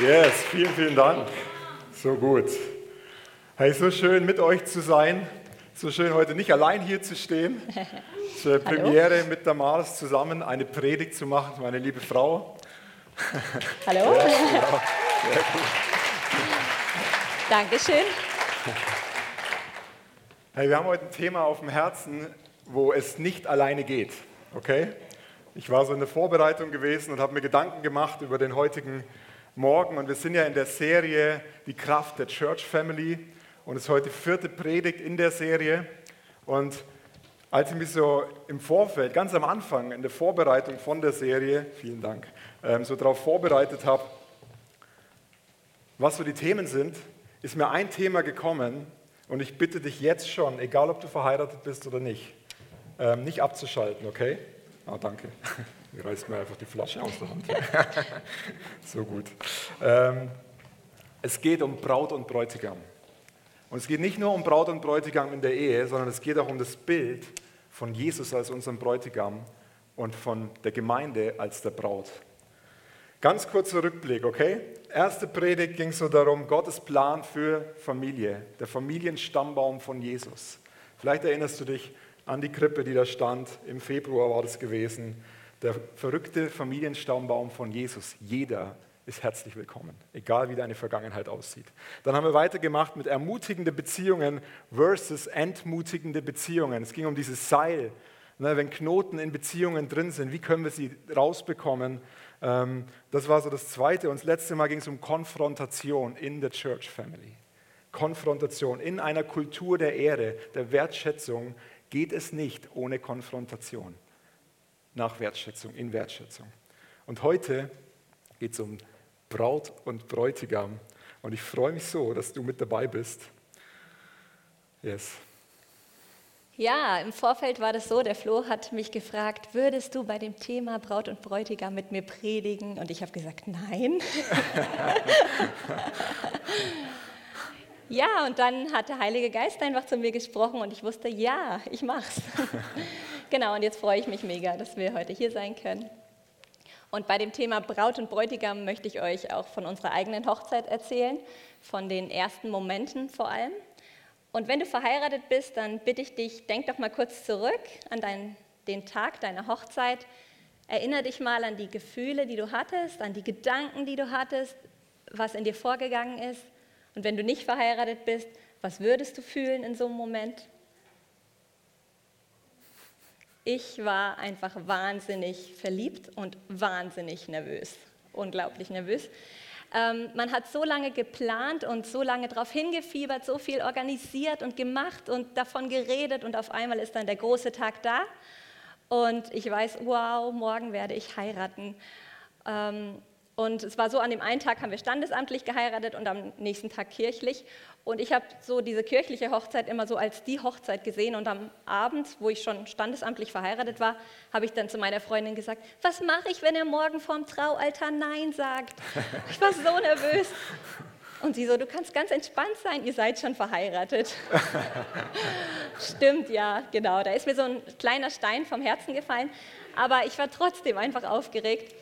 Yes, vielen, vielen Dank. So gut. Hey, so schön mit euch zu sein. So schön heute nicht allein hier zu stehen. Eine Premiere mit Damaris zusammen eine Predigt zu machen, meine liebe Frau. Hallo. Ja, genau. Dankeschön. Hey, wir haben heute ein Thema auf dem Herzen, wo es nicht alleine geht. Okay? Ich war so in der Vorbereitung gewesen und habe mir Gedanken gemacht über den heutigen Morgen. Und wir sind ja in der Serie Die Kraft der Church Family. Und es ist heute vierte Predigt in der Serie. Und als ich mich so im Vorfeld, ganz am Anfang, in der Vorbereitung von der Serie, vielen Dank, ähm, so darauf vorbereitet habe, was so die Themen sind, ist mir ein Thema gekommen. Und ich bitte dich jetzt schon, egal ob du verheiratet bist oder nicht, ähm, nicht abzuschalten, okay? Ah, danke. Reißt mir einfach die Flasche aus der Hand. so gut. Ähm, es geht um Braut und Bräutigam. Und es geht nicht nur um Braut und Bräutigam in der Ehe, sondern es geht auch um das Bild von Jesus als unserem Bräutigam und von der Gemeinde als der Braut. Ganz kurzer Rückblick, okay? Erste Predigt ging so darum, Gottes Plan für Familie, der Familienstammbaum von Jesus. Vielleicht erinnerst du dich an die Krippe, die da stand. Im Februar war das gewesen. Der verrückte Familienstammbaum von Jesus. Jeder ist herzlich willkommen, egal wie deine Vergangenheit aussieht. Dann haben wir weitergemacht mit ermutigende Beziehungen versus entmutigende Beziehungen. Es ging um dieses Seil. Ne, wenn Knoten in Beziehungen drin sind, wie können wir sie rausbekommen? Ähm, das war so das Zweite. Und das letzte Mal ging es um Konfrontation in der Church Family. Konfrontation in einer Kultur der Ehre, der Wertschätzung geht es nicht ohne Konfrontation nach Wertschätzung, in Wertschätzung. Und heute geht es um Braut und Bräutigam. Und ich freue mich so, dass du mit dabei bist. Yes. Ja, im Vorfeld war das so, der Flo hat mich gefragt, würdest du bei dem Thema Braut und Bräutigam mit mir predigen? Und ich habe gesagt, nein. ja, und dann hat der Heilige Geist einfach zu mir gesprochen und ich wusste, ja, ich mach's. Genau, und jetzt freue ich mich mega, dass wir heute hier sein können. Und bei dem Thema Braut und Bräutigam möchte ich euch auch von unserer eigenen Hochzeit erzählen, von den ersten Momenten vor allem. Und wenn du verheiratet bist, dann bitte ich dich, denk doch mal kurz zurück an dein, den Tag deiner Hochzeit. Erinnere dich mal an die Gefühle, die du hattest, an die Gedanken, die du hattest, was in dir vorgegangen ist. Und wenn du nicht verheiratet bist, was würdest du fühlen in so einem Moment? Ich war einfach wahnsinnig verliebt und wahnsinnig nervös, unglaublich nervös. Ähm, man hat so lange geplant und so lange darauf hingefiebert, so viel organisiert und gemacht und davon geredet und auf einmal ist dann der große Tag da und ich weiß, wow, morgen werde ich heiraten. Ähm, und es war so, an dem einen Tag haben wir standesamtlich geheiratet und am nächsten Tag kirchlich. Und ich habe so diese kirchliche Hochzeit immer so als die Hochzeit gesehen. Und am Abend, wo ich schon standesamtlich verheiratet war, habe ich dann zu meiner Freundin gesagt, was mache ich, wenn er morgen vorm Traualtar Nein sagt? Ich war so nervös. Und sie so, du kannst ganz entspannt sein, ihr seid schon verheiratet. Stimmt, ja, genau. Da ist mir so ein kleiner Stein vom Herzen gefallen. Aber ich war trotzdem einfach aufgeregt.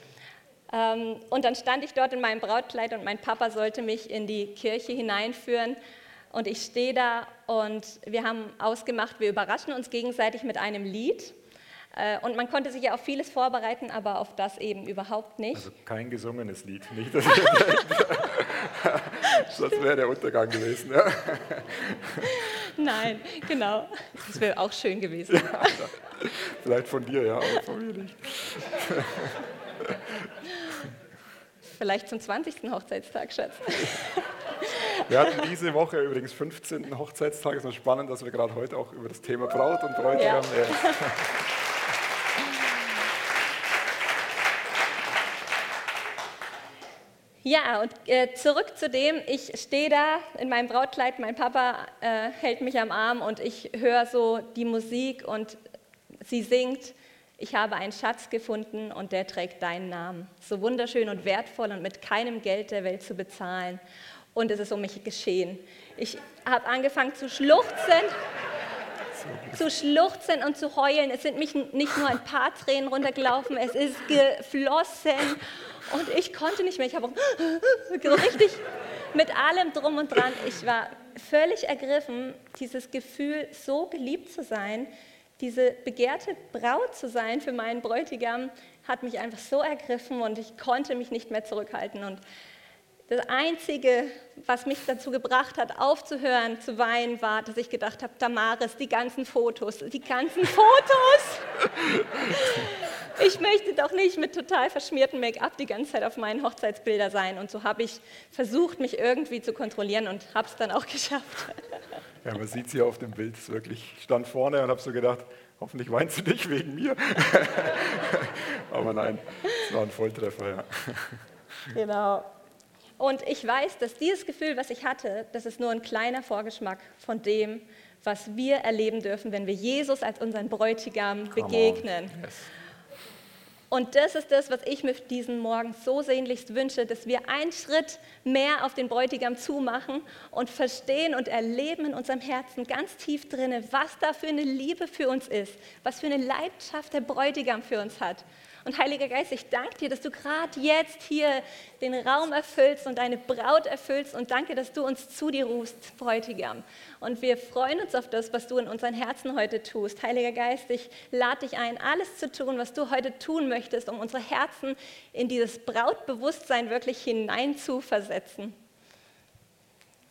Ähm, und dann stand ich dort in meinem Brautkleid und mein Papa sollte mich in die Kirche hineinführen. Und ich stehe da und wir haben ausgemacht, wir überraschen uns gegenseitig mit einem Lied. Äh, und man konnte sich ja auf vieles vorbereiten, aber auf das eben überhaupt nicht. Also kein gesungenes Lied, nicht? Das, das wäre der Untergang gewesen. Ja. Nein, genau. Das wäre auch schön gewesen. Ja, vielleicht von dir, ja, aber von mir nicht. Vielleicht zum 20. Hochzeitstag, Schatz. Wir hatten diese Woche übrigens 15. Hochzeitstag. Es ist spannend, dass wir gerade heute auch über das Thema Braut und Bräutigam. Ja. Ja, und äh, zurück zu dem, ich stehe da in meinem Brautkleid, mein Papa äh, hält mich am Arm und ich höre so die Musik und sie singt ich habe einen Schatz gefunden und der trägt deinen Namen. So wunderschön und wertvoll und mit keinem Geld der Welt zu bezahlen. Und es ist um mich geschehen. Ich habe angefangen zu schluchzen. zu schluchzen und zu heulen. Es sind mich nicht nur ein paar Tränen runtergelaufen, es ist geflossen und ich konnte nicht mehr. Ich habe richtig mit allem drum und dran. Ich war völlig ergriffen, dieses Gefühl, so geliebt zu sein, diese begehrte Braut zu sein für meinen Bräutigam, hat mich einfach so ergriffen und ich konnte mich nicht mehr zurückhalten. Und das Einzige, was mich dazu gebracht hat, aufzuhören zu weinen, war, dass ich gedacht habe, Damaris, die ganzen Fotos, die ganzen Fotos. Ich möchte doch nicht mit total verschmiertem Make-up die ganze Zeit auf meinen Hochzeitsbilder sein. Und so habe ich versucht, mich irgendwie zu kontrollieren und habe es dann auch geschafft. Ja, man sieht sie auf dem Bild, es wirklich stand vorne und habe so gedacht, hoffentlich weinst du nicht wegen mir. Aber nein, es war ein Volltreffer, ja. Genau. Und ich weiß, dass dieses Gefühl, was ich hatte, das ist nur ein kleiner Vorgeschmack von dem, was wir erleben dürfen, wenn wir Jesus als unseren Bräutigam begegnen. Yes. Und das ist das, was ich mir diesen Morgen so sehnlichst wünsche, dass wir einen Schritt mehr auf den Bräutigam zumachen und verstehen und erleben in unserem Herzen ganz tief drinne, was da für eine Liebe für uns ist, was für eine Leidenschaft der Bräutigam für uns hat. Und Heiliger Geist, ich danke dir, dass du gerade jetzt hier den Raum erfüllst und deine Braut erfüllst und danke, dass du uns zu dir rufst, Bräutigam. Und wir freuen uns auf das, was du in unseren Herzen heute tust. Heiliger Geist, ich lade dich ein, alles zu tun, was du heute tun möchtest, um unsere Herzen in dieses Brautbewusstsein wirklich hineinzuversetzen.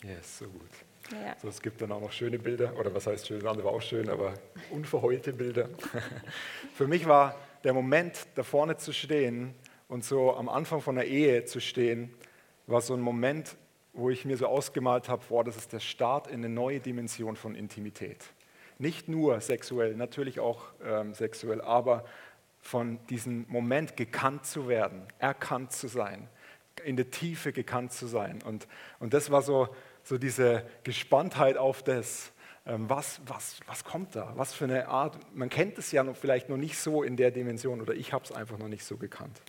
Yes, so gut. Ja. So, es gibt dann auch noch schöne Bilder, oder was heißt schön, andere war auch schön, aber unverheulte Bilder. Für mich war der Moment, da vorne zu stehen und so am Anfang von der Ehe zu stehen, war so ein Moment, wo ich mir so ausgemalt habe, boah, das ist der Start in eine neue Dimension von Intimität. Nicht nur sexuell, natürlich auch ähm, sexuell, aber von diesem Moment gekannt zu werden, erkannt zu sein, in der Tiefe gekannt zu sein. Und, und das war so, so diese Gespanntheit auf das, was, was, was kommt da? Was für eine Art? Man kennt es ja noch, vielleicht noch nicht so in der Dimension oder ich habe es einfach noch nicht so gekannt.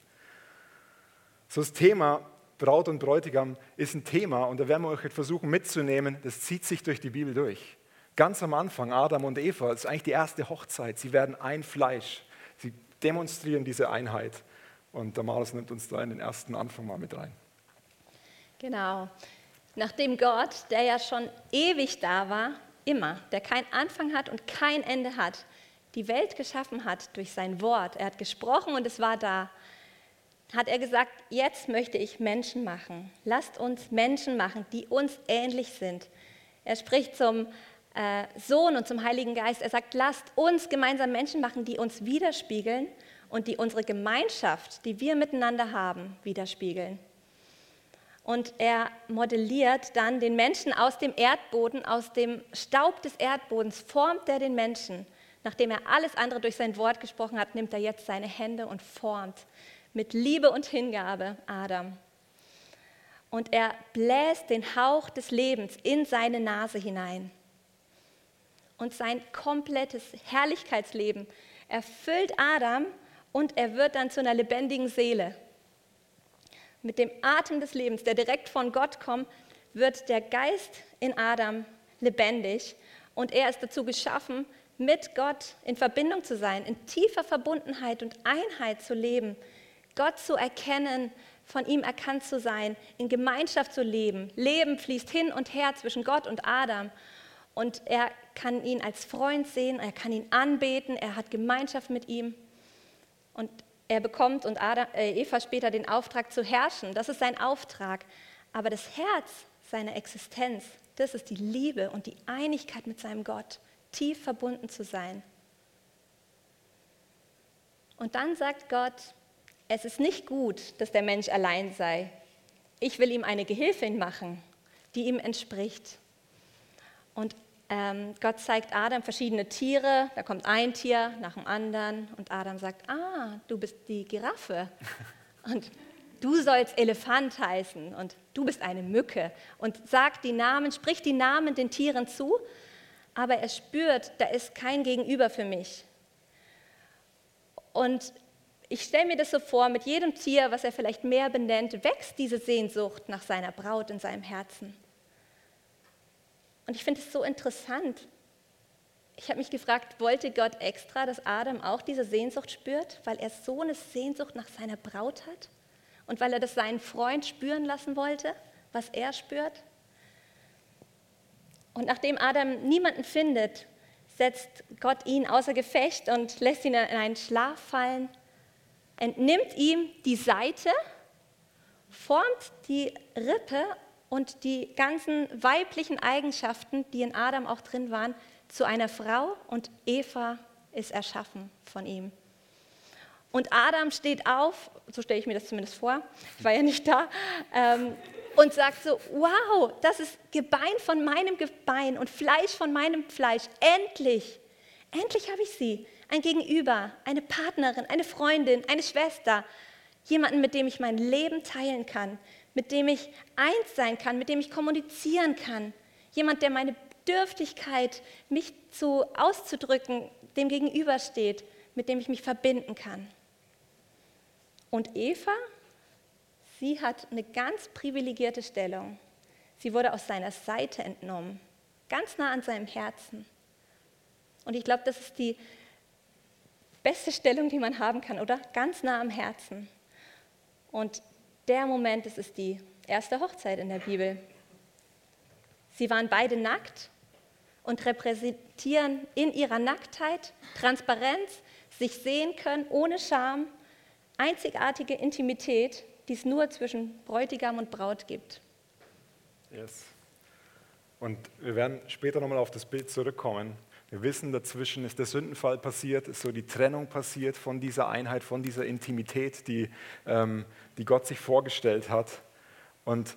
So das Thema Braut und Bräutigam ist ein Thema und da werden wir euch versuchen mitzunehmen. Das zieht sich durch die Bibel durch. Ganz am Anfang, Adam und Eva, das ist eigentlich die erste Hochzeit. Sie werden ein Fleisch. Sie demonstrieren diese Einheit. Und der Malus nimmt uns da in den ersten Anfang mal mit rein. Genau. Nachdem Gott, der ja schon ewig da war, immer, der keinen Anfang hat und kein Ende hat, die Welt geschaffen hat durch sein Wort. Er hat gesprochen und es war da. Hat er gesagt, jetzt möchte ich Menschen machen. Lasst uns Menschen machen, die uns ähnlich sind. Er spricht zum äh, Sohn und zum Heiligen Geist. Er sagt, lasst uns gemeinsam Menschen machen, die uns widerspiegeln und die unsere Gemeinschaft, die wir miteinander haben, widerspiegeln und er modelliert dann den Menschen aus dem Erdboden, aus dem Staub des Erdbodens, formt er den Menschen. Nachdem er alles andere durch sein Wort gesprochen hat, nimmt er jetzt seine Hände und formt mit Liebe und Hingabe Adam. Und er bläst den Hauch des Lebens in seine Nase hinein. Und sein komplettes Herrlichkeitsleben erfüllt Adam und er wird dann zu einer lebendigen Seele mit dem Atem des Lebens, der direkt von Gott kommt, wird der Geist in Adam lebendig und er ist dazu geschaffen, mit Gott in Verbindung zu sein, in tiefer Verbundenheit und Einheit zu leben, Gott zu erkennen, von ihm erkannt zu sein, in Gemeinschaft zu leben. Leben fließt hin und her zwischen Gott und Adam und er kann ihn als Freund sehen, er kann ihn anbeten, er hat Gemeinschaft mit ihm und er bekommt und Adam, äh, Eva später den Auftrag zu herrschen. Das ist sein Auftrag. Aber das Herz seiner Existenz, das ist die Liebe und die Einigkeit mit seinem Gott, tief verbunden zu sein. Und dann sagt Gott, es ist nicht gut, dass der Mensch allein sei. Ich will ihm eine Gehilfin machen, die ihm entspricht. Und Gott zeigt Adam verschiedene Tiere, da kommt ein Tier nach dem anderen und Adam sagt, ah, du bist die Giraffe und du sollst Elefant heißen und du bist eine Mücke und sagt die Namen, spricht die Namen den Tieren zu, aber er spürt, da ist kein Gegenüber für mich. Und ich stelle mir das so vor, mit jedem Tier, was er vielleicht mehr benennt, wächst diese Sehnsucht nach seiner Braut in seinem Herzen. Und ich finde es so interessant. ich habe mich gefragt, wollte Gott extra, dass Adam auch diese Sehnsucht spürt, weil er so eine Sehnsucht nach seiner Braut hat und weil er das seinen Freund spüren lassen wollte, was er spürt? Und nachdem Adam niemanden findet, setzt Gott ihn außer Gefecht und lässt ihn in einen Schlaf fallen, entnimmt ihm die Seite, formt die Rippe und die ganzen weiblichen Eigenschaften, die in Adam auch drin waren, zu einer Frau und Eva ist erschaffen von ihm. Und Adam steht auf, so stelle ich mir das zumindest vor, ich war ja nicht da, ähm, und sagt so, wow, das ist Gebein von meinem Gebein und Fleisch von meinem Fleisch. Endlich, endlich habe ich sie. Ein Gegenüber, eine Partnerin, eine Freundin, eine Schwester, jemanden, mit dem ich mein Leben teilen kann, mit dem ich eins sein kann, mit dem ich kommunizieren kann. Jemand, der meine Bedürftigkeit, mich zu auszudrücken, dem gegenübersteht, mit dem ich mich verbinden kann. Und Eva, sie hat eine ganz privilegierte Stellung. Sie wurde aus seiner Seite entnommen, ganz nah an seinem Herzen. Und ich glaube, das ist die beste Stellung, die man haben kann, oder? Ganz nah am Herzen. Und der Moment, das ist die erste Hochzeit in der Bibel. Sie waren beide nackt und repräsentieren in ihrer Nacktheit Transparenz, sich sehen können ohne Scham, einzigartige Intimität, die es nur zwischen Bräutigam und Braut gibt. Yes. Und wir werden später nochmal auf das Bild zurückkommen. Wir wissen, dazwischen ist der Sündenfall passiert, ist so die Trennung passiert von dieser Einheit, von dieser Intimität, die, ähm, die Gott sich vorgestellt hat. Und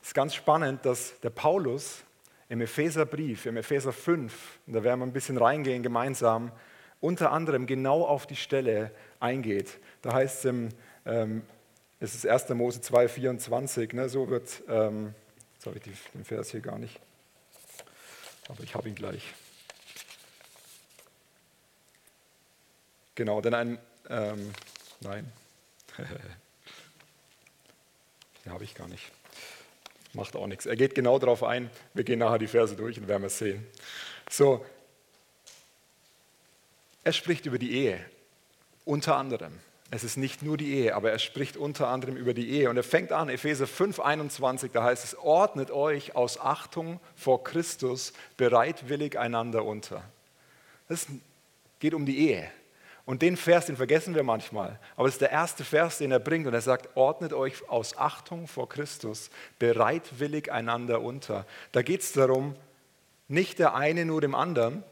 es ist ganz spannend, dass der Paulus im Epheserbrief, im Epheser 5, und da werden wir ein bisschen reingehen gemeinsam, unter anderem genau auf die Stelle eingeht. Da heißt es im, ähm, es ist 1. Mose 2, 24, ne, so wird, ähm, jetzt habe ich den Vers hier gar nicht, aber ich habe ihn gleich. Genau, denn ein, ähm, nein, den habe ich gar nicht. Macht auch nichts. Er geht genau darauf ein. Wir gehen nachher die Verse durch und werden es sehen. So, er spricht über die Ehe, unter anderem. Es ist nicht nur die Ehe, aber er spricht unter anderem über die Ehe. Und er fängt an, Epheser 5, 21, da heißt es, ordnet euch aus Achtung vor Christus bereitwillig einander unter. Es geht um die Ehe. Und den Vers, den vergessen wir manchmal. Aber es ist der erste Vers, den er bringt. Und er sagt, ordnet euch aus Achtung vor Christus bereitwillig einander unter. Da geht es darum, nicht der eine nur dem anderen,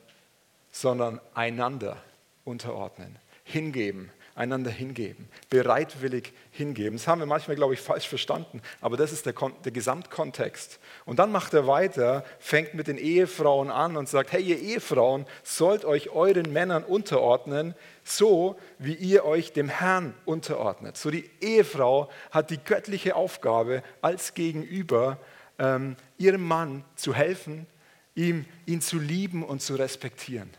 sondern einander unterordnen, hingeben, einander hingeben, bereitwillig hingeben. Das haben wir manchmal, glaube ich, falsch verstanden, aber das ist der, der, Gesamtkontext. Und dann macht er weiter, fängt mit den Ehefrauen an und sagt, hey ihr Ehefrauen, sollt euch euren Männern unterordnen, so wie ihr euch dem Herrn unterordnet. So die Ehefrau hat die göttliche Aufgabe, als Gegenüber ähm, ihrem Mann zu helfen, ihm, ihn zu lieben und zu respektieren.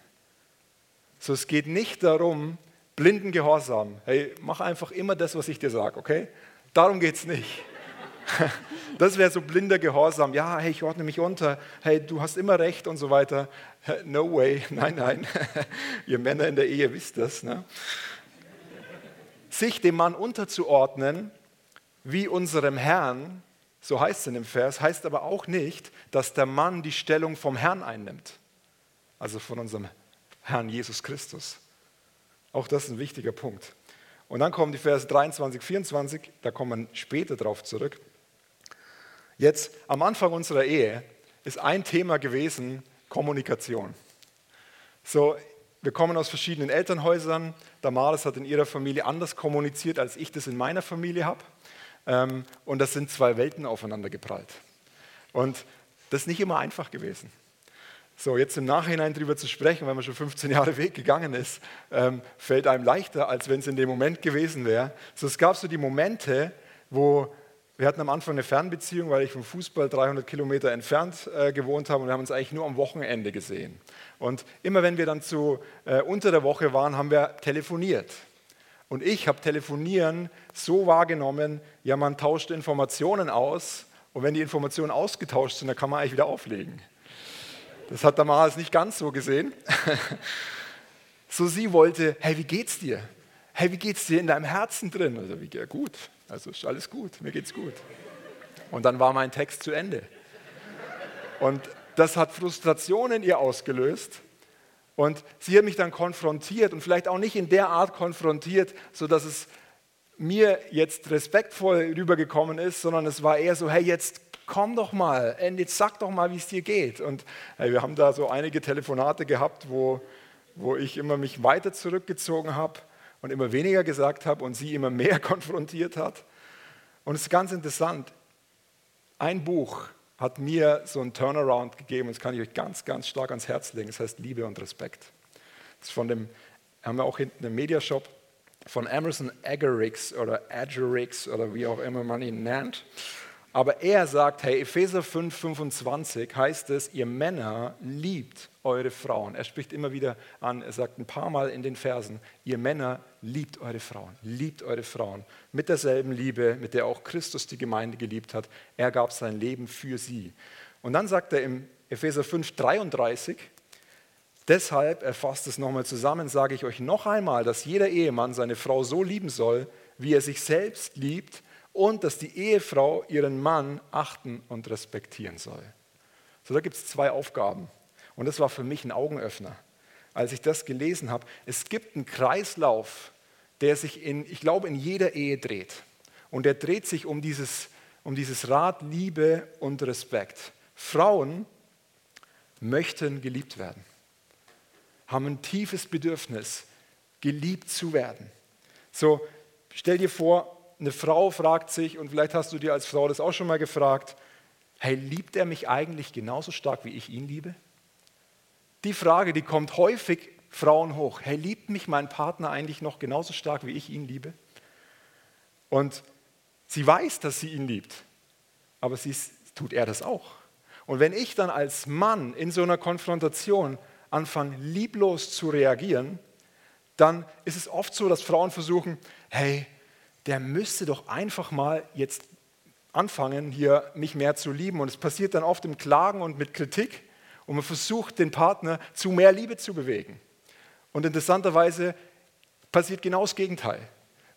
So es geht nicht darum, blinden Gehorsam. Hey, mach einfach immer das, was ich dir sage, okay? Darum geht es nicht. Das wäre so blinder Gehorsam. Ja, hey, ich ordne mich unter. Hey, du hast immer recht und so weiter. No way. Nein, nein. Ihr Männer in der Ehe wisst das. Ne? Sich dem Mann unterzuordnen, wie unserem Herrn, so heißt es in dem Vers, heißt aber auch nicht, dass der Mann die Stellung vom Herrn einnimmt. Also von unserem Herrn Jesus Christus. Auch das ist ein wichtiger Punkt. Und dann kommen die Verse 23, 24, da kommen wir später drauf zurück. Jetzt, am Anfang unserer Ehe ist ein Thema gewesen Kommunikation. So, wir kommen aus verschiedenen Elternhäusern. Damaris hat in ihrer Familie anders kommuniziert, als ich das in meiner Familie habe. Ähm, und das sind zwei Welten aufeinander geprallt. Und das ist nicht immer einfach gewesen. So, jetzt im Nachhinein darüber zu sprechen, wenn man schon 15 Jahre Weg gegangen ist, ähm, fällt einem leichter, als wenn es in dem Moment gewesen wäre. So, es gab so die Momente, wo wir hatten am Anfang eine Fernbeziehung, weil ich vom Fußball 300 Kilometer entfernt äh, gewohnt habe und wir haben uns eigentlich nur am Wochenende gesehen. Und immer wenn wir dann zu, äh, unter der Woche waren, haben wir telefoniert. Und ich habe Telefonieren so wahrgenommen, ja, man tauscht Informationen aus und wenn die Informationen ausgetauscht sind, dann kann man eigentlich wieder auflegen. Das hat damals nicht ganz so gesehen. So sie wollte, hey, wie geht's dir? Hey, wie geht's dir in deinem Herzen drin? Also, wie ja, gut. Also ist alles gut, mir geht's gut. Und dann war mein Text zu Ende. Und das hat Frustration in ihr ausgelöst. Und sie hat mich dann konfrontiert und vielleicht auch nicht in der Art konfrontiert, sodass es mir jetzt respektvoll rübergekommen ist, sondern es war eher so, hey, jetzt komm doch mal, jetzt sag doch mal, wie es dir geht. Und hey, wir haben da so einige Telefonate gehabt, wo, wo ich immer mich weiter zurückgezogen habe und immer weniger gesagt habe und sie immer mehr konfrontiert hat. Und es ist ganz interessant, ein Buch hat mir so einen Turnaround gegeben, und das kann ich euch ganz, ganz stark ans Herz legen. Das heißt Liebe und Respekt. Das ist von dem, haben wir auch hinten im Mediashop, von Emerson Agarix oder Agarix oder wie auch immer man ihn nennt. Aber er sagt, hey, Epheser 5, 25 heißt es, ihr Männer liebt eure Frauen. Er spricht immer wieder an, er sagt ein paar Mal in den Versen, ihr Männer liebt eure Frauen, liebt eure Frauen. Mit derselben Liebe, mit der auch Christus die Gemeinde geliebt hat. Er gab sein Leben für sie. Und dann sagt er im Epheser 5, 33, deshalb, er fasst es nochmal zusammen, sage ich euch noch einmal, dass jeder Ehemann seine Frau so lieben soll, wie er sich selbst liebt und dass die Ehefrau ihren Mann achten und respektieren soll. So, da gibt es zwei Aufgaben. Und das war für mich ein Augenöffner, als ich das gelesen habe. Es gibt einen Kreislauf, der sich in, ich glaube, in jeder Ehe dreht. Und der dreht sich um dieses, um dieses Rad Liebe und Respekt. Frauen möchten geliebt werden, haben ein tiefes Bedürfnis, geliebt zu werden. So, stell dir vor, eine Frau fragt sich, und vielleicht hast du dir als Frau das auch schon mal gefragt, hey, liebt er mich eigentlich genauso stark, wie ich ihn liebe? Die Frage, die kommt häufig Frauen hoch. Hey, liebt mich mein Partner eigentlich noch genauso stark, wie ich ihn liebe? Und sie weiß, dass sie ihn liebt, aber sie tut er das auch. Und wenn ich dann als Mann in so einer Konfrontation anfange, lieblos zu reagieren, dann ist es oft so, dass Frauen versuchen, hey, der müsste doch einfach mal jetzt anfangen, hier mich mehr zu lieben. Und es passiert dann oft im Klagen und mit Kritik. Und man versucht, den Partner zu mehr Liebe zu bewegen. Und interessanterweise passiert genau das Gegenteil.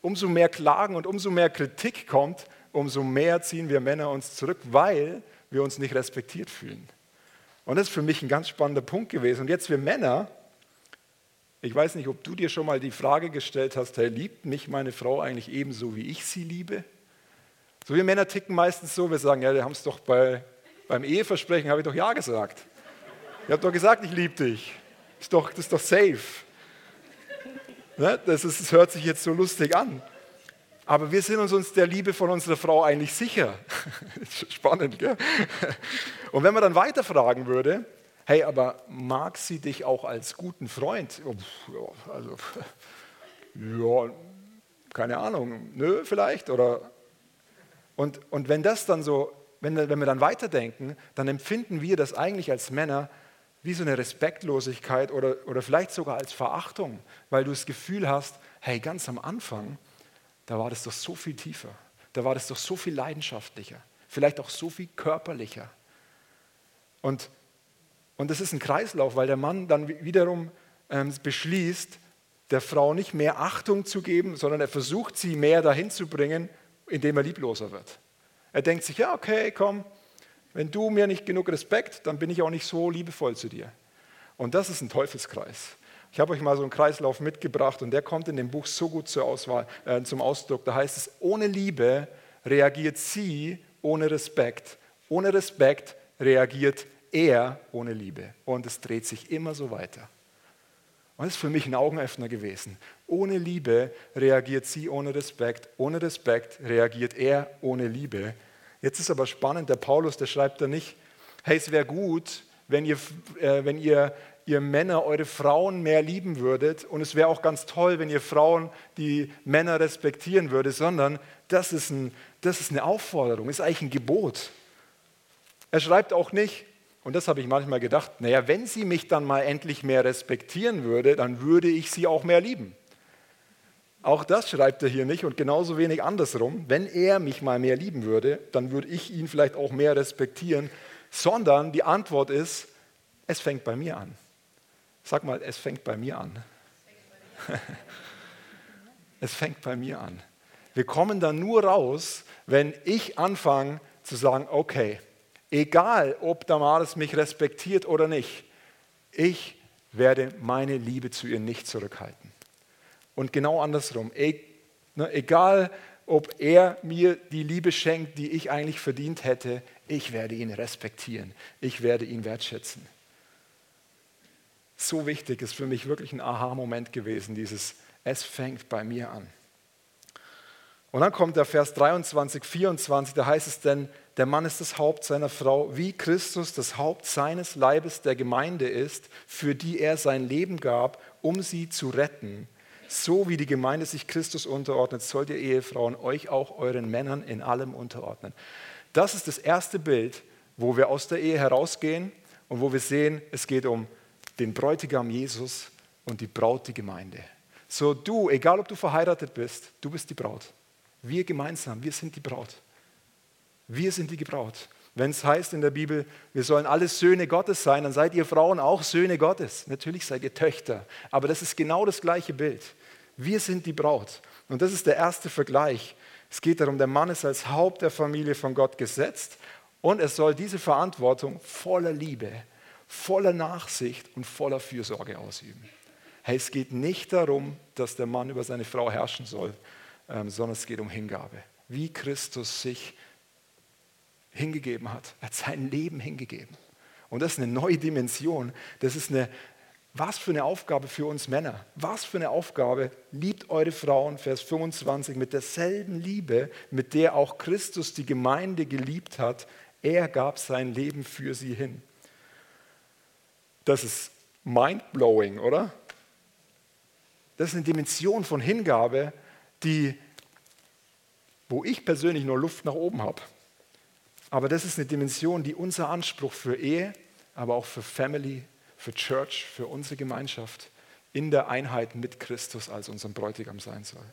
Umso mehr Klagen und umso mehr Kritik kommt, umso mehr ziehen wir Männer uns zurück, weil wir uns nicht respektiert fühlen. Und das ist für mich ein ganz spannender Punkt gewesen. Und jetzt wir Männer, ich weiß nicht, ob du dir schon mal die Frage gestellt hast, hey, liebt mich meine Frau eigentlich ebenso, wie ich sie liebe? So wir Männer ticken meistens so, wir sagen, ja, wir haben es doch bei, beim Eheversprechen, habe ich doch ja gesagt. Ich habe doch gesagt, ich liebe dich. Ist doch, das ist doch safe. Ne? Das, ist, das hört sich jetzt so lustig an. Aber wir sind uns, der Liebe von unserer Frau eigentlich sicher. Spannend, gell? Und wenn man dann weiterfragen würde, hey, aber mag sie dich auch als guten Freund? Also, ja, keine Ahnung, nö, vielleicht. Oder und, und wenn das dann so, wenn, wenn wir dann weiterdenken, dann empfinden wir das eigentlich als Männer wie so eine Respektlosigkeit oder, oder vielleicht sogar als Verachtung, weil du das Gefühl hast, hey, ganz am Anfang, da war das doch so viel tiefer, da war das doch so viel leidenschaftlicher, vielleicht auch so viel körperlicher. Und und das ist ein Kreislauf, weil der Mann dann wiederum ähm, beschließt, der Frau nicht mehr Achtung zu geben, sondern er versucht, sie mehr dahin zu bringen, indem er liebloser wird. Er denkt sich, ja, okay, komm, wenn du mir nicht genug Respekt, dann bin ich auch nicht so liebevoll zu dir. Und das ist ein Teufelskreis. Ich habe euch mal so einen Kreislauf mitgebracht und der kommt in dem Buch so gut zur Auswahl, äh, zum Ausdruck. Da heißt es, ohne Liebe reagiert sie ohne Respekt. Ohne Respekt reagiert er ohne Liebe. Und es dreht sich immer so weiter. Und das ist für mich ein Augenöffner gewesen. Ohne Liebe reagiert sie ohne Respekt. Ohne Respekt reagiert er ohne Liebe. Jetzt ist aber spannend, der Paulus, der schreibt da nicht, hey, es wäre gut, wenn ihr, äh, wenn ihr, ihr Männer eure Frauen mehr lieben würdet und es wäre auch ganz toll, wenn ihr Frauen die Männer respektieren würdet, sondern das ist, ein, das ist eine Aufforderung, ist eigentlich ein Gebot. Er schreibt auch nicht, und das habe ich manchmal gedacht, naja, wenn sie mich dann mal endlich mehr respektieren würde, dann würde ich sie auch mehr lieben. Auch das schreibt er hier nicht und genauso wenig andersrum. Wenn er mich mal mehr lieben würde, dann würde ich ihn vielleicht auch mehr respektieren, sondern die Antwort ist, Es fängt bei mir an. Sag mal, es fängt bei mir an. es fängt bei mir an. Wir kommen da nur raus, wenn ich anfange zu sagen, okay, egal ob Damaris mich respektiert oder nicht, ich werde meine Liebe zu ihr nicht zurückhalten. Und genau andersrum, e, ne, egal ob er mir die Liebe schenkt, die ich eigentlich verdient hätte, ich werde ihn respektieren, ich werde ihn wertschätzen. So wichtig ist für mich wirklich ein Aha-Moment gewesen, dieses Es fängt bei mir an. Und dann kommt der Vers 23, 24, da heißt es denn, der Mann ist das Haupt seiner Frau, wie Christus das Haupt seines Leibes der Gemeinde ist, für die er sein Leben gab, um sie zu retten. So wie die Gemeinde sich Christus unterordnet, sollt ihr Ehefrauen euch auch euren Männern in allem unterordnen. Das ist das erste Bild, wo wir aus der Ehe herausgehen und wo wir sehen, es geht um den Bräutigam Jesus und die Braut, die Gemeinde. So du, egal ob du verheiratet bist, du bist die Braut. Wir gemeinsam, wir sind die Braut. Wir sind die Braut. Wenn es heißt in der Bibel, wir sollen alle Söhne Gottes sein, dann seid ihr Frauen auch Söhne Gottes. Natürlich seid ihr Töchter, aber das ist genau das gleiche Bild. Wir sind die Braut. Und das ist der erste Vergleich. Es geht darum, der Mann ist als Haupt der Familie von Gott gesetzt und er soll diese Verantwortung voller Liebe, voller Nachsicht und voller Fürsorge ausüben. Hey, es geht nicht darum, dass der Mann über seine Frau herrschen soll, ähm, sondern es geht um Hingabe. Wie Christus sich hingegeben hat. Er hat sein Leben hingegeben. Und das ist eine neue Dimension. Das ist eine, was für eine Aufgabe für uns Männer. Was für eine Aufgabe. Liebt eure Frauen, Vers 25, mit derselben Liebe, mit der auch Christus die Gemeinde geliebt hat. Er gab sein Leben für sie hin. Das ist mind-blowing, oder? Das ist eine Dimension von Hingabe, die, wo ich persönlich nur Luft nach oben habe. Aber das ist eine Dimension, die unser Anspruch für Ehe, aber auch für Family, für Church, für unsere Gemeinschaft in der Einheit mit Christus als unserem Bräutigam sein soll.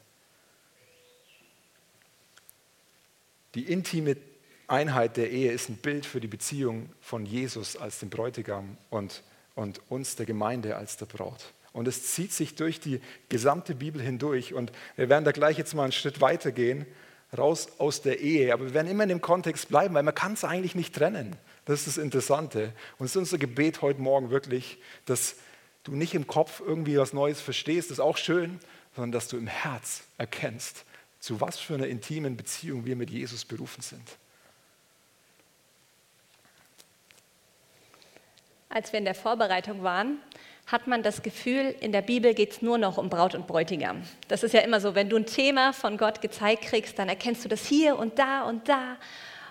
Die intime Einheit der Ehe ist ein Bild für die Beziehung von Jesus als dem Bräutigam und, und uns, der Gemeinde, als der Braut. Und es zieht sich durch die gesamte Bibel hindurch. Und wir werden da gleich jetzt mal einen Schritt weiter gehen, raus aus der Ehe. Aber wir werden immer in dem Kontext bleiben, weil man kann es eigentlich nicht trennen. Das ist das Interessante. Und es ist unser Gebet heute Morgen wirklich, dass du nicht im Kopf irgendwie was Neues verstehst, das ist auch schön, sondern dass du im Herz erkennst, zu was für einer intimen Beziehung wir mit Jesus berufen sind. Als wir in der Vorbereitung waren, hat man das Gefühl, in der Bibel geht es nur noch um Braut und Bräutigam. Das ist ja immer so, wenn du ein Thema von Gott gezeigt kriegst, dann erkennst du das hier und da und da.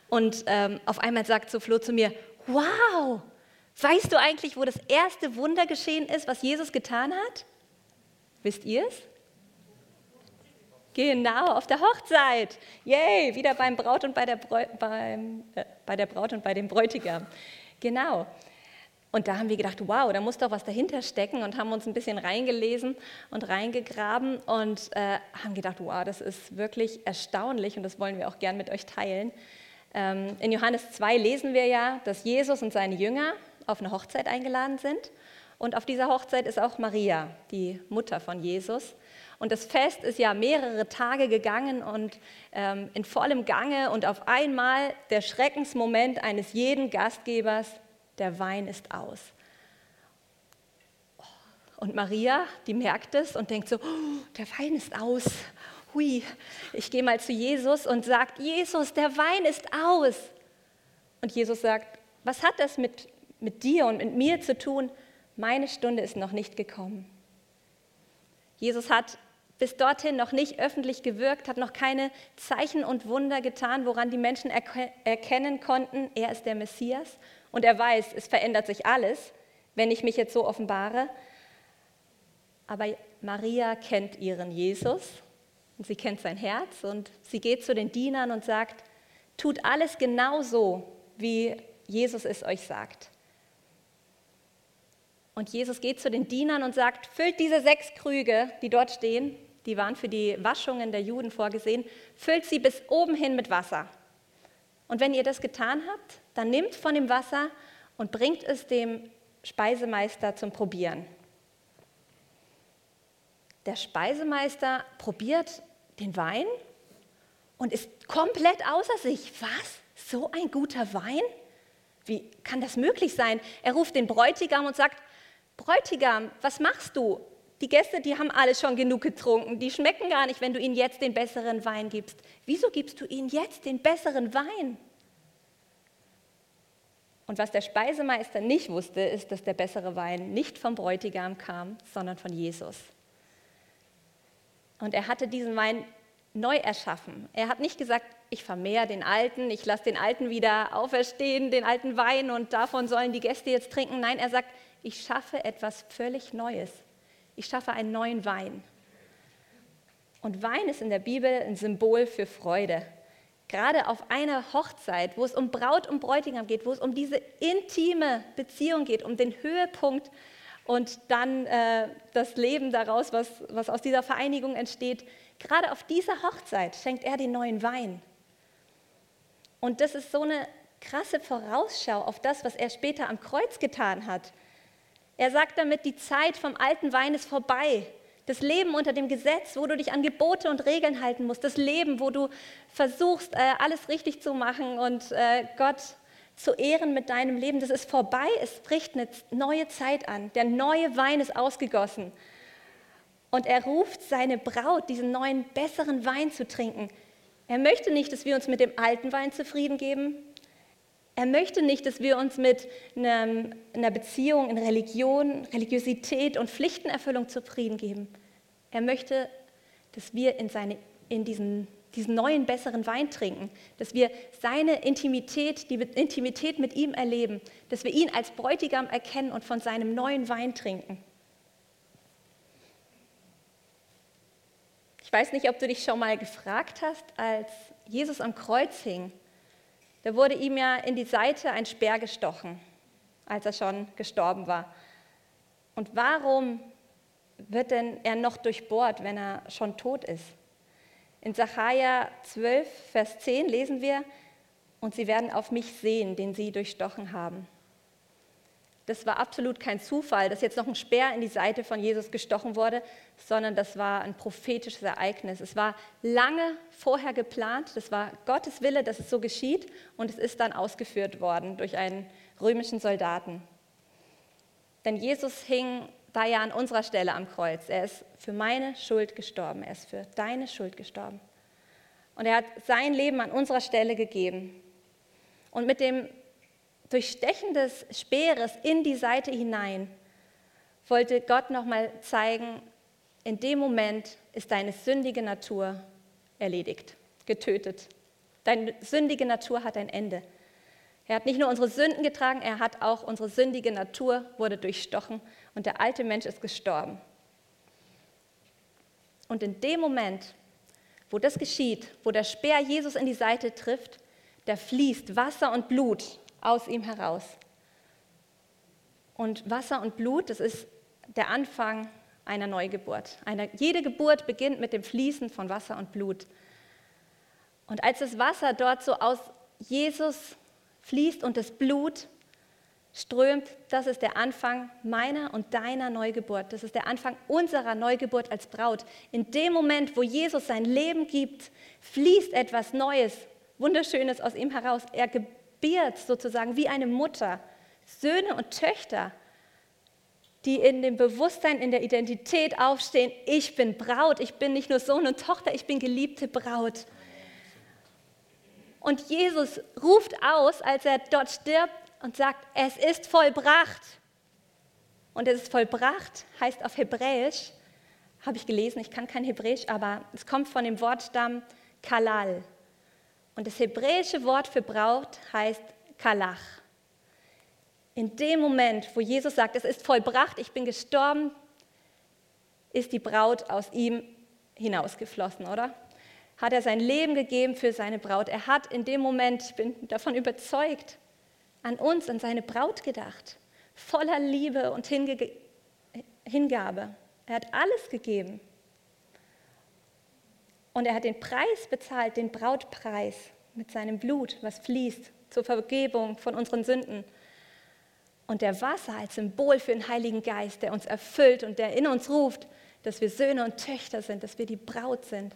Und ähm, auf einmal sagt so Flo zu mir, wow, weißt du eigentlich, wo das erste Wunder geschehen ist, was Jesus getan hat? Wisst ihr es? Genau, auf der Hochzeit. Yay, wieder beim Braut und bei der, Bräu beim, äh, bei der Braut und bei dem Bräutigam. Genau. Und da haben wir gedacht, wow, da muss doch was dahinter stecken und haben uns ein bisschen reingelesen und reingegraben und äh, haben gedacht, wow, das ist wirklich erstaunlich und das wollen wir auch gern mit euch teilen. Ähm, in Johannes 2 lesen wir ja, dass Jesus und seine Jünger auf eine Hochzeit eingeladen sind. Und auf dieser Hochzeit ist auch Maria, die Mutter von Jesus. Und das Fest ist ja mehrere Tage gegangen und ähm, in vollem Gange und auf einmal der Schreckensmoment eines jeden Gastgebers, der Wein ist aus. Und Maria, die merkt es und denkt so, oh, der Wein ist aus. Hui, ich gehe mal zu Jesus und sagt, Jesus, der Wein ist aus. Und Jesus sagt, was hat das mit, mit dir und mit mir zu tun? Meine Stunde ist noch nicht gekommen. Jesus hat bis dorthin noch nicht öffentlich gewirkt, hat noch keine Zeichen und Wunder getan, woran die Menschen erkennen konnten, er ist der Messias und er weiß, es verändert sich alles, wenn ich mich jetzt so offenbare. Aber Maria kennt ihren Jesus und sie kennt sein Herz und sie geht zu den Dienern und sagt, tut alles genauso, wie Jesus es euch sagt. Und Jesus geht zu den Dienern und sagt, füllt diese sechs Krüge, die dort stehen, die waren für die Waschungen der Juden vorgesehen, füllt sie bis oben hin mit Wasser. Und wenn ihr das getan habt, dann nimmt von dem Wasser und bringt es dem Speisemeister zum Probieren. Der Speisemeister probiert den Wein und ist komplett außer sich. Was? So ein guter Wein? Wie kann das möglich sein? Er ruft den Bräutigam und sagt, Bräutigam, was machst du? Die Gäste, die haben alle schon genug getrunken, die schmecken gar nicht, wenn du ihnen jetzt den besseren Wein gibst. Wieso gibst du ihnen jetzt den besseren Wein? Und was der Speisemeister nicht wusste, ist, dass der bessere Wein nicht vom Bräutigam kam, sondern von Jesus. Und er hatte diesen Wein neu erschaffen. Er hat nicht gesagt, ich vermehre den alten, ich lasse den alten wieder auferstehen, den alten Wein und davon sollen die Gäste jetzt trinken. Nein, er sagt, ich schaffe etwas völlig Neues. Ich schaffe einen neuen Wein. Und Wein ist in der Bibel ein Symbol für Freude. Gerade auf einer Hochzeit, wo es um Braut und Bräutigam geht, wo es um diese intime Beziehung geht, um den Höhepunkt und dann äh, das Leben daraus, was, was aus dieser Vereinigung entsteht, gerade auf dieser Hochzeit schenkt er den neuen Wein. Und das ist so eine krasse Vorausschau auf das, was er später am Kreuz getan hat. Er sagt damit, die Zeit vom alten Wein ist vorbei. Das Leben unter dem Gesetz, wo du dich an Gebote und Regeln halten musst. Das Leben, wo du versuchst, äh, alles richtig zu machen und äh, Gott zu ehren mit deinem Leben, das ist vorbei. Es bricht eine neue Zeit an. Der neue Wein ist ausgegossen. Und er ruft seine Braut, diesen neuen, besseren Wein zu trinken. Er möchte nicht, dass wir uns mit dem alten Wein zufrieden geben. Er möchte nicht, dass wir uns mit einer Beziehung in Religion, Religiosität und Pflichtenerfüllung zufrieden geben. Er möchte, dass wir in, seine, in diesen, diesen neuen, besseren Wein trinken, dass wir seine Intimität, die Intimität mit ihm erleben, dass wir ihn als Bräutigam erkennen und von seinem neuen Wein trinken. Ich weiß nicht, ob du dich schon mal gefragt hast, als Jesus am Kreuz hing, da wurde ihm ja in die Seite ein Speer gestochen, als er schon gestorben war. Und warum wird denn er noch durchbohrt, wenn er schon tot ist? In Sacharja 12, Vers 10 lesen wir, und sie werden auf mich sehen, den sie durchstochen haben. Das war absolut kein Zufall, dass jetzt noch ein Speer in die Seite von Jesus gestochen wurde, sondern das war ein prophetisches Ereignis. Es war lange vorher geplant, das war Gottes Wille, dass es so geschieht und es ist dann ausgeführt worden durch einen römischen Soldaten. Denn Jesus hing da ja an unserer Stelle am Kreuz. Er ist für meine Schuld gestorben, er ist für deine Schuld gestorben. Und er hat sein Leben an unserer Stelle gegeben. Und mit dem Durchstechen des Speeres in die Seite hinein wollte Gott nochmal zeigen, in dem Moment ist deine sündige Natur erledigt, getötet. Deine sündige Natur hat ein Ende. Er hat nicht nur unsere Sünden getragen, er hat auch unsere sündige Natur wurde durchstochen und der alte Mensch ist gestorben. Und in dem Moment, wo das geschieht, wo der Speer Jesus in die Seite trifft, da fließt Wasser und Blut aus ihm heraus. Und Wasser und Blut, das ist der Anfang einer Neugeburt. Eine, jede Geburt beginnt mit dem Fließen von Wasser und Blut. Und als das Wasser dort so aus Jesus fließt und das Blut strömt, das ist der Anfang meiner und deiner Neugeburt. Das ist der Anfang unserer Neugeburt als Braut. In dem Moment, wo Jesus sein Leben gibt, fließt etwas Neues, Wunderschönes aus ihm heraus. Er gebiert sozusagen wie eine Mutter Söhne und Töchter, die in dem Bewusstsein, in der Identität aufstehen, ich bin Braut, ich bin nicht nur Sohn und Tochter, ich bin geliebte Braut. Und Jesus ruft aus, als er dort stirbt und sagt, es ist vollbracht. Und es ist vollbracht, heißt auf Hebräisch, habe ich gelesen, ich kann kein Hebräisch, aber es kommt von dem Wortstamm Kalal. Und das hebräische Wort für Braut heißt Kalach. In dem Moment, wo Jesus sagt, es ist vollbracht, ich bin gestorben, ist die Braut aus ihm hinausgeflossen, oder? Hat er sein Leben gegeben für seine Braut. Er hat in dem Moment, ich bin davon überzeugt, an uns, an seine Braut gedacht. Voller Liebe und Hingabe. Er hat alles gegeben. Und er hat den Preis bezahlt, den Brautpreis mit seinem Blut, was fließt zur Vergebung von unseren Sünden. Und der Wasser als Symbol für den Heiligen Geist, der uns erfüllt und der in uns ruft, dass wir Söhne und Töchter sind, dass wir die Braut sind.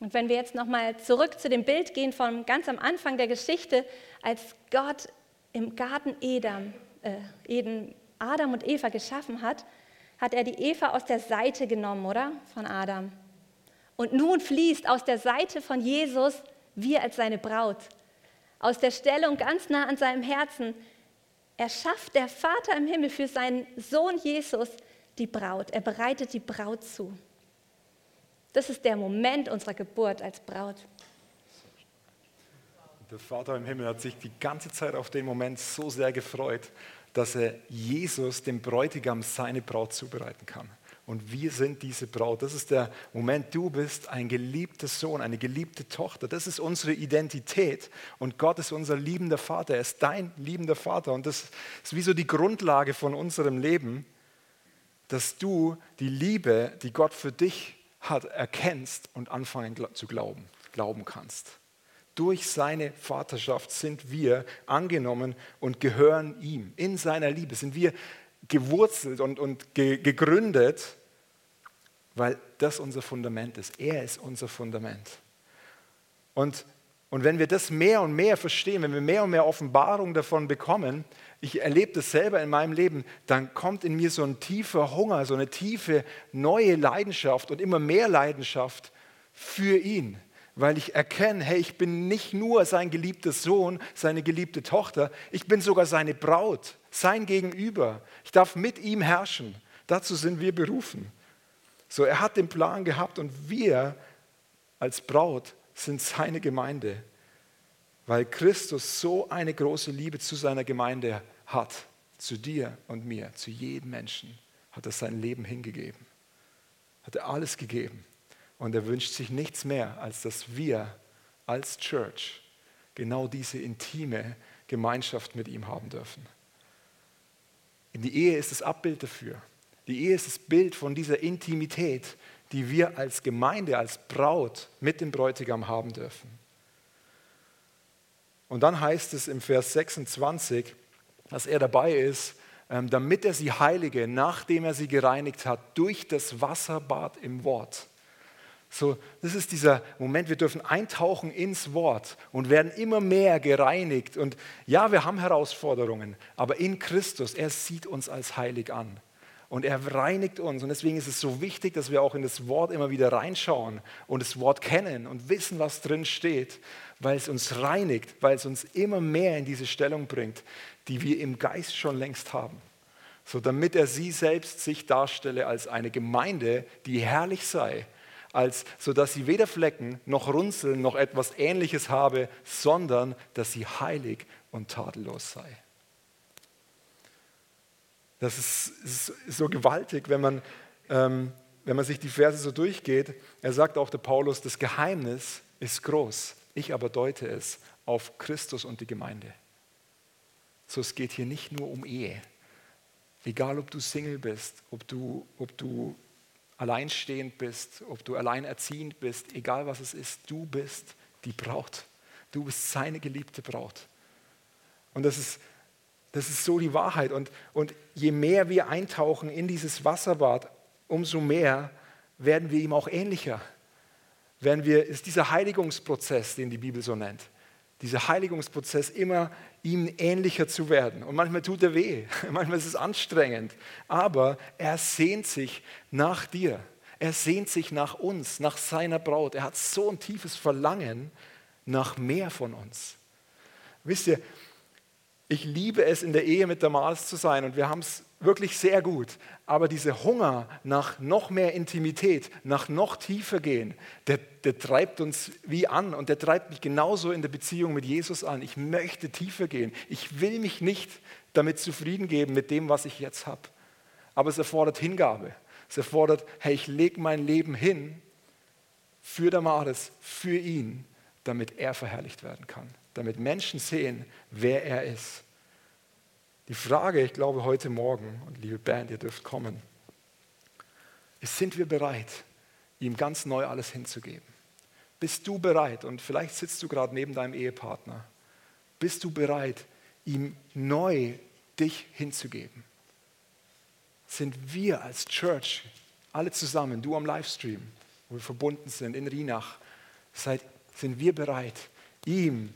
Und wenn wir jetzt nochmal zurück zu dem Bild gehen von ganz am Anfang der Geschichte, als Gott im Garten Eden, äh, Eden Adam und Eva geschaffen hat, hat er die Eva aus der Seite genommen, oder? Von Adam. Und nun fließt aus der Seite von Jesus wir als seine Braut. Aus der Stellung ganz nah an seinem Herzen erschafft der Vater im Himmel für seinen Sohn Jesus die Braut. Er bereitet die Braut zu. Das ist der Moment unserer Geburt als Braut. Der Vater im Himmel hat sich die ganze Zeit auf den Moment so sehr gefreut, dass er Jesus, dem Bräutigam, seine Braut zubereiten kann. Und wir sind diese Braut. Das ist der Moment, du bist ein geliebter Sohn, eine geliebte Tochter. Das ist unsere Identität. Und Gott ist unser liebender Vater. Er ist dein liebender Vater. Und das ist wie so die Grundlage von unserem Leben, dass du die Liebe, die Gott für dich hat, erkennst und anfangen zu glauben, glauben kannst. Durch seine Vaterschaft sind wir angenommen und gehören ihm. In seiner Liebe sind wir gewurzelt und, und ge, gegründet, weil das unser Fundament ist. Er ist unser Fundament. Und, und wenn wir das mehr und mehr verstehen, wenn wir mehr und mehr Offenbarung davon bekommen, ich erlebe das selber in meinem Leben, dann kommt in mir so ein tiefer Hunger, so eine tiefe neue Leidenschaft und immer mehr Leidenschaft für ihn, weil ich erkenne, hey, ich bin nicht nur sein geliebter Sohn, seine geliebte Tochter, ich bin sogar seine Braut, sein Gegenüber. Ich darf mit ihm herrschen. Dazu sind wir berufen. So, er hat den Plan gehabt und wir als Braut sind seine Gemeinde, weil Christus so eine große Liebe zu seiner Gemeinde hat zu dir und mir, zu jedem Menschen, hat er sein Leben hingegeben. Hat er alles gegeben. Und er wünscht sich nichts mehr, als dass wir als Church genau diese intime Gemeinschaft mit ihm haben dürfen. Die Ehe ist das Abbild dafür. Die Ehe ist das Bild von dieser Intimität, die wir als Gemeinde, als Braut mit dem Bräutigam haben dürfen. Und dann heißt es im Vers 26, dass er dabei ist, ähm, damit er sie heilige, nachdem er sie gereinigt hat, durch das Wasserbad im Wort. So, das ist dieser Moment, wir dürfen eintauchen ins Wort und werden immer mehr gereinigt. Und ja, wir haben Herausforderungen, aber in Christus, er sieht uns als heilig an. Und er reinigt uns. Und deswegen ist es so wichtig, dass wir auch in das Wort immer wieder reinschauen und das Wort kennen und wissen, was drin steht, weil es uns reinigt, weil es uns immer mehr in diese Stellung bringt, die wir im Geist schon längst haben. So damit er sie selbst sich darstelle als eine Gemeinde, die herrlich sei, als so dass sie weder Flecken noch Runzeln noch etwas ähnliches habe, sondern dass sie heilig und tadellos sei. Das ist, ist so gewaltig, wenn man, ähm, wenn man sich die Verse so durchgeht. Er sagt auch der Paulus, das Geheimnis ist groß. Ich aber deute es auf Christus und die Gemeinde. So, es geht hier nicht nur um Ehe. Egal, ob du Single bist, ob du, ob du alleinstehend bist, ob du alleinerziehend bist, egal was es ist, du bist die Braut. Du bist seine geliebte Braut. Und das ist, das ist so die Wahrheit. Und, und je mehr wir eintauchen in dieses Wasserbad, umso mehr werden wir ihm auch ähnlicher. Werden wir, ist dieser Heiligungsprozess, den die Bibel so nennt dieser Heiligungsprozess immer ihm ähnlicher zu werden. Und manchmal tut er weh, manchmal ist es anstrengend, aber er sehnt sich nach dir. Er sehnt sich nach uns, nach seiner Braut. Er hat so ein tiefes Verlangen nach mehr von uns. Wisst ihr, ich liebe es, in der Ehe mit Damas zu sein und wir haben es wirklich sehr gut. Aber dieser Hunger nach noch mehr Intimität, nach noch tiefer gehen, der, der treibt uns wie an und der treibt mich genauso in der Beziehung mit Jesus an. Ich möchte tiefer gehen. Ich will mich nicht damit zufrieden geben mit dem, was ich jetzt habe. Aber es erfordert Hingabe. Es erfordert, hey, ich lege mein Leben hin für Damaris, für ihn, damit er verherrlicht werden kann. Damit Menschen sehen, wer er ist. Die Frage, ich glaube, heute Morgen, und liebe Band, ihr dürft kommen, ist, sind wir bereit, ihm ganz neu alles hinzugeben? Bist du bereit, und vielleicht sitzt du gerade neben deinem Ehepartner, bist du bereit, ihm neu dich hinzugeben? Sind wir als Church, alle zusammen, du am Livestream, wo wir verbunden sind, in Rinach, seid, sind wir bereit, ihm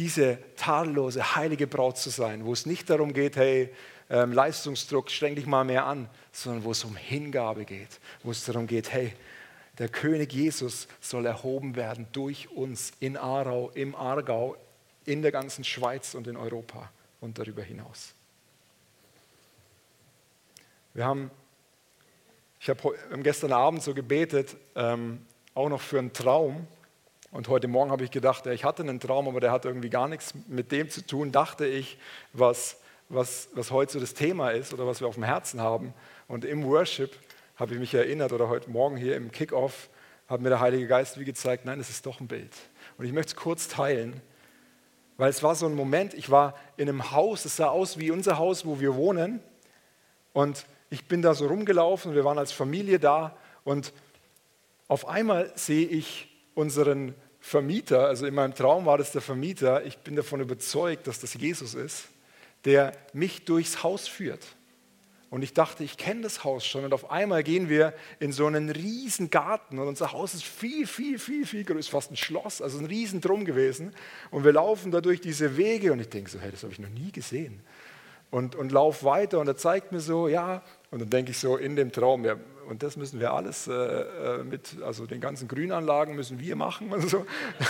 diese tadellose, heilige Braut zu sein, wo es nicht darum geht, hey, ähm, Leistungsdruck, streng dich mal mehr an, sondern wo es um Hingabe geht, wo es darum geht, hey, der König Jesus soll erhoben werden durch uns in Aarau, im Aargau, in der ganzen Schweiz und in Europa und darüber hinaus. Wir haben, ich habe gestern Abend so gebetet, ähm, auch noch für einen Traum. Und heute Morgen habe ich gedacht, ich hatte einen Traum, aber der hat irgendwie gar nichts mit dem zu tun, dachte ich, was was, was heute so das Thema ist oder was wir auf dem Herzen haben. Und im Worship habe ich mich erinnert oder heute Morgen hier im Kickoff hat mir der Heilige Geist wie gezeigt, nein, es ist doch ein Bild. Und ich möchte es kurz teilen, weil es war so ein Moment, ich war in einem Haus, es sah aus wie unser Haus, wo wir wohnen. Und ich bin da so rumgelaufen, wir waren als Familie da und auf einmal sehe ich unseren Vermieter, also in meinem Traum war das der Vermieter, ich bin davon überzeugt, dass das Jesus ist der mich durchs Haus führt. Und ich dachte, ich kenne das Haus schon. Und auf einmal gehen wir in so einen riesen Garten. Und unser Haus ist viel, viel, viel, viel größer, fast ein Schloss, also ein riesen Drum gewesen. Und wir laufen da durch diese Wege und ich denke so, hey, das habe ich noch nie gesehen. Und, und laufe weiter und er zeigt mir so, ja. Und dann denke ich so in dem Traum, ja, und das müssen wir alles äh, äh, mit, also den ganzen Grünanlagen müssen wir machen und so.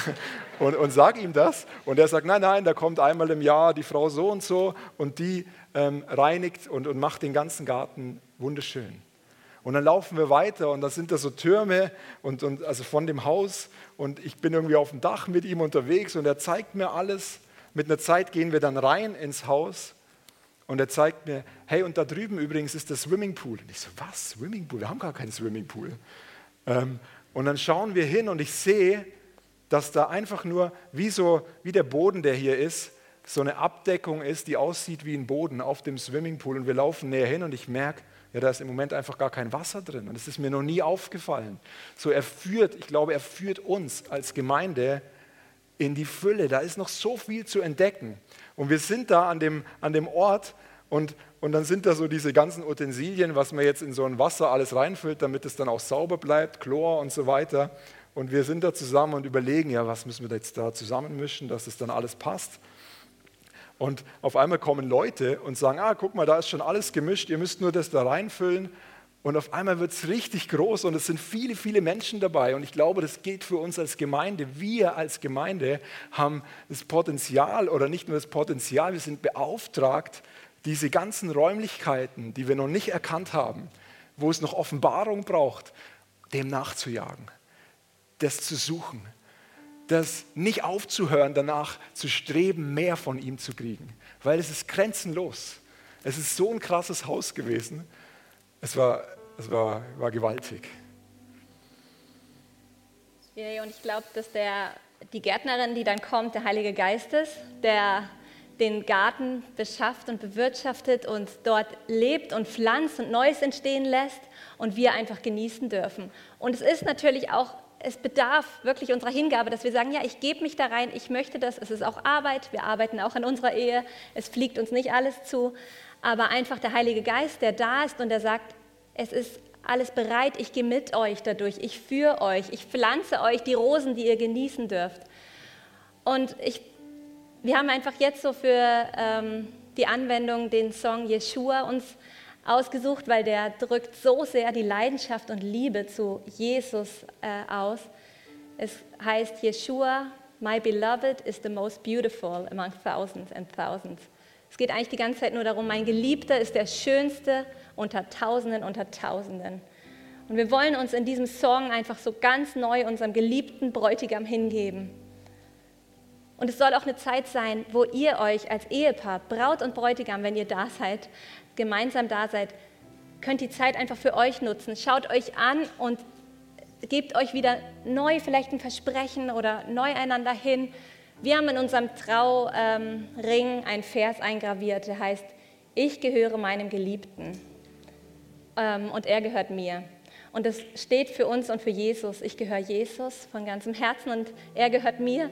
Und, und sag ihm das. Und er sagt, nein, nein, da kommt einmal im Jahr die Frau so und so und die ähm, reinigt und, und macht den ganzen Garten wunderschön. Und dann laufen wir weiter und da sind da so Türme und, und also von dem Haus und ich bin irgendwie auf dem Dach mit ihm unterwegs und er zeigt mir alles. Mit einer Zeit gehen wir dann rein ins Haus und er zeigt mir, hey, und da drüben übrigens ist der Swimmingpool. Und ich so, was, Swimmingpool? Wir haben gar keinen Swimmingpool. Ähm, und dann schauen wir hin und ich sehe, dass da einfach nur, wie, so, wie der Boden, der hier ist, so eine Abdeckung ist, die aussieht wie ein Boden auf dem Swimmingpool. Und wir laufen näher hin und ich merke, ja, da ist im Moment einfach gar kein Wasser drin. Und das ist mir noch nie aufgefallen. So, er führt, ich glaube, er führt uns als Gemeinde in die Fülle. Da ist noch so viel zu entdecken. Und wir sind da an dem, an dem Ort und, und dann sind da so diese ganzen Utensilien, was man jetzt in so ein Wasser alles reinfüllt, damit es dann auch sauber bleibt, Chlor und so weiter. Und wir sind da zusammen und überlegen, ja, was müssen wir jetzt da zusammenmischen, dass es dann alles passt. Und auf einmal kommen Leute und sagen, ah, guck mal, da ist schon alles gemischt, ihr müsst nur das da reinfüllen. Und auf einmal wird es richtig groß und es sind viele, viele Menschen dabei. Und ich glaube, das geht für uns als Gemeinde. Wir als Gemeinde haben das Potenzial oder nicht nur das Potenzial, wir sind beauftragt, diese ganzen Räumlichkeiten, die wir noch nicht erkannt haben, wo es noch Offenbarung braucht, dem nachzujagen, das zu suchen, das nicht aufzuhören, danach zu streben, mehr von ihm zu kriegen, weil es ist grenzenlos. Es ist so ein krasses Haus gewesen es war, es war, war gewaltig. Und ich glaube, dass der, die Gärtnerin, die dann kommt, der Heilige Geist ist, der den Garten beschafft und bewirtschaftet und dort lebt und pflanzt und Neues entstehen lässt und wir einfach genießen dürfen. Und es ist natürlich auch, es bedarf wirklich unserer Hingabe, dass wir sagen, ja, ich gebe mich da rein, ich möchte das, es ist auch Arbeit, wir arbeiten auch an unserer Ehe, es fliegt uns nicht alles zu, aber einfach der Heilige Geist, der da ist und der sagt, es ist alles bereit, ich gehe mit euch dadurch, ich führe euch, ich pflanze euch die Rosen, die ihr genießen dürft. Und ich, wir haben einfach jetzt so für ähm, die Anwendung den Song Yeshua uns ausgesucht, weil der drückt so sehr die Leidenschaft und Liebe zu Jesus äh, aus. Es heißt Yeshua, my beloved is the most beautiful among thousands and thousands. Es geht eigentlich die ganze Zeit nur darum, mein Geliebter ist der schönste unter Tausenden, unter Tausenden. Und wir wollen uns in diesem Song einfach so ganz neu unserem geliebten Bräutigam hingeben. Und es soll auch eine Zeit sein, wo ihr euch als Ehepaar, Braut und Bräutigam, wenn ihr da seid, gemeinsam da seid, könnt die Zeit einfach für euch nutzen. Schaut euch an und gebt euch wieder neu vielleicht ein Versprechen oder neu einander hin wir haben in unserem Trauring einen Vers eingraviert, der heißt, ich gehöre meinem Geliebten ähm, und er gehört mir. Und das steht für uns und für Jesus. Ich gehöre Jesus von ganzem Herzen und er gehört mir.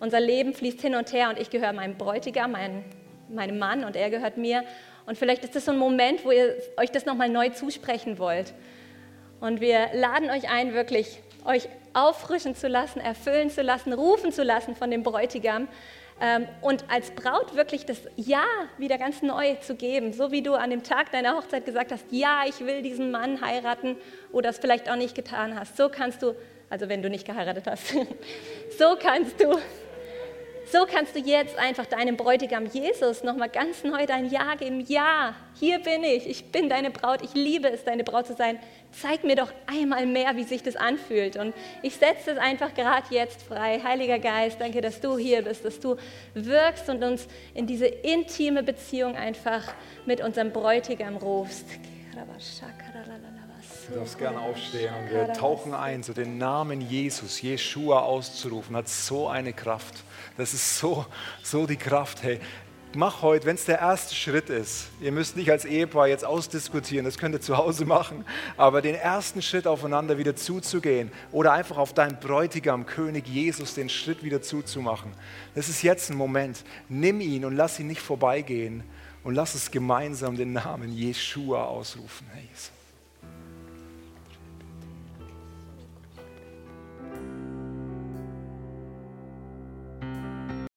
unser Leben fließt hin und her und ich gehöre meinem Bräutigam, mein, meinem Mann und er gehört mir. Und vielleicht ist das so ein Moment, wo ihr euch das nochmal neu zusprechen wollt. Und wir laden euch ein, wirklich euch auffrischen zu lassen, erfüllen zu lassen, rufen zu lassen von dem Bräutigam ähm, und als Braut wirklich das Ja wieder ganz neu zu geben. So wie du an dem Tag deiner Hochzeit gesagt hast, ja, ich will diesen Mann heiraten oder es vielleicht auch nicht getan hast. So kannst du, also wenn du nicht geheiratet hast, so kannst du so kannst du jetzt einfach deinem Bräutigam Jesus nochmal ganz neu dein Ja geben. Ja, hier bin ich. Ich bin deine Braut. Ich liebe es, deine Braut zu sein. Zeig mir doch einmal mehr, wie sich das anfühlt. Und ich setze es einfach gerade jetzt frei. Heiliger Geist, danke, dass du hier bist, dass du wirkst und uns in diese intime Beziehung einfach mit unserem Bräutigam rufst. Du darfst gerne aufstehen und wir tauchen ein, so den Namen Jesus, Jeshua auszurufen, hat so eine Kraft. Das ist so, so die Kraft. Hey, mach heute, wenn es der erste Schritt ist, ihr müsst nicht als Ehepaar jetzt ausdiskutieren, das könnt ihr zu Hause machen, aber den ersten Schritt aufeinander wieder zuzugehen oder einfach auf deinen Bräutigam, König Jesus, den Schritt wieder zuzumachen. Das ist jetzt ein Moment. Nimm ihn und lass ihn nicht vorbeigehen und lass es gemeinsam den Namen Jeshua ausrufen. Hey, Jesus.